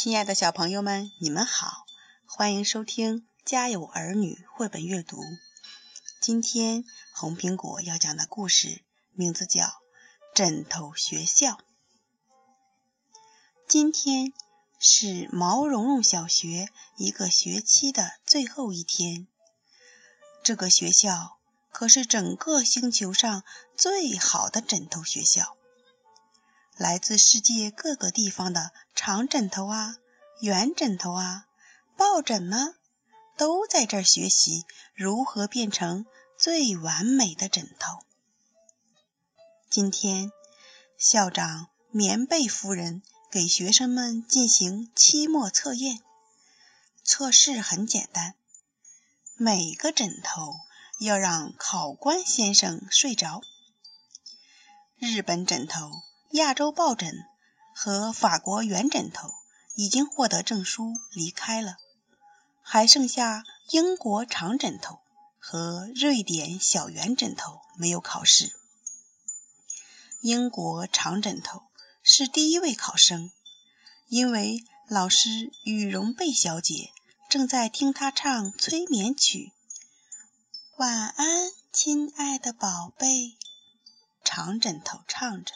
亲爱的小朋友们，你们好，欢迎收听《家有儿女》绘本阅读。今天红苹果要讲的故事名字叫《枕头学校》。今天是毛茸茸小学一个学期的最后一天，这个学校可是整个星球上最好的枕头学校。来自世界各个地方的长枕头啊、圆枕头啊、抱枕呢，都在这儿学习如何变成最完美的枕头。今天，校长棉被夫人给学生们进行期末测验。测试很简单，每个枕头要让考官先生睡着。日本枕头。亚洲抱枕和法国圆枕头已经获得证书离开了，还剩下英国长枕头和瑞典小圆枕头没有考试。英国长枕头是第一位考生，因为老师羽绒被小姐正在听他唱催眠曲。晚安，亲爱的宝贝，长枕头唱着。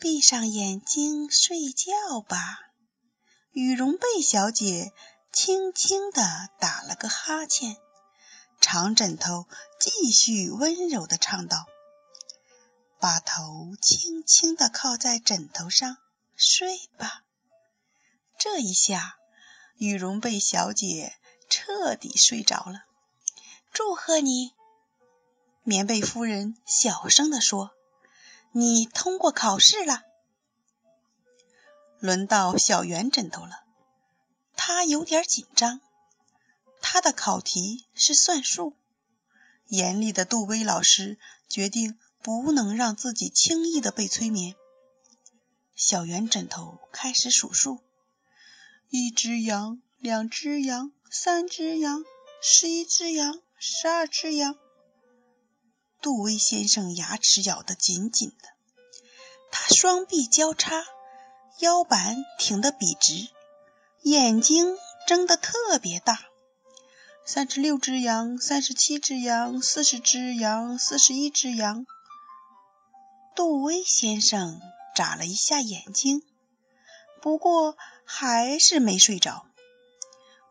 闭上眼睛睡觉吧，羽绒被小姐轻轻地打了个哈欠。长枕头继续温柔地唱道：“把头轻轻地靠在枕头上睡吧。”这一下，羽绒被小姐彻底睡着了。祝贺你，棉被夫人小声地说。你通过考试了。轮到小圆枕头了，他有点紧张。他的考题是算术。严厉的杜威老师决定不能让自己轻易的被催眠。小圆枕头开始数数：一只羊，两只羊，三只羊，十一只羊，十二只羊。杜威先生牙齿咬得紧紧的，他双臂交叉，腰板挺得笔直，眼睛睁得特别大。三十六只羊，三十七只羊，四十只羊，四十一只羊。杜威先生眨了一下眼睛，不过还是没睡着。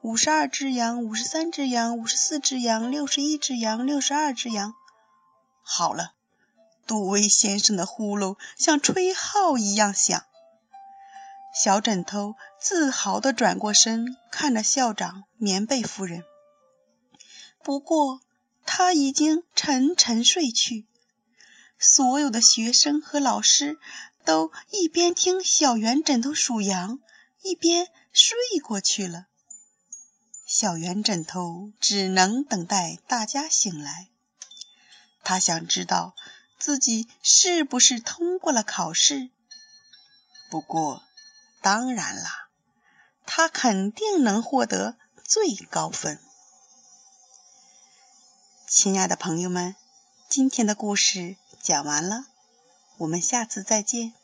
五十二只羊，五十三只羊，五十四只羊，六十一只羊，六十二只羊。好了，杜威先生的呼噜像吹号一样响。小枕头自豪地转过身，看着校长棉被夫人。不过他已经沉沉睡去。所有的学生和老师都一边听小圆枕头数羊，一边睡过去了。小圆枕头只能等待大家醒来。他想知道自己是不是通过了考试。不过，当然啦，他肯定能获得最高分。亲爱的朋友们，今天的故事讲完了，我们下次再见。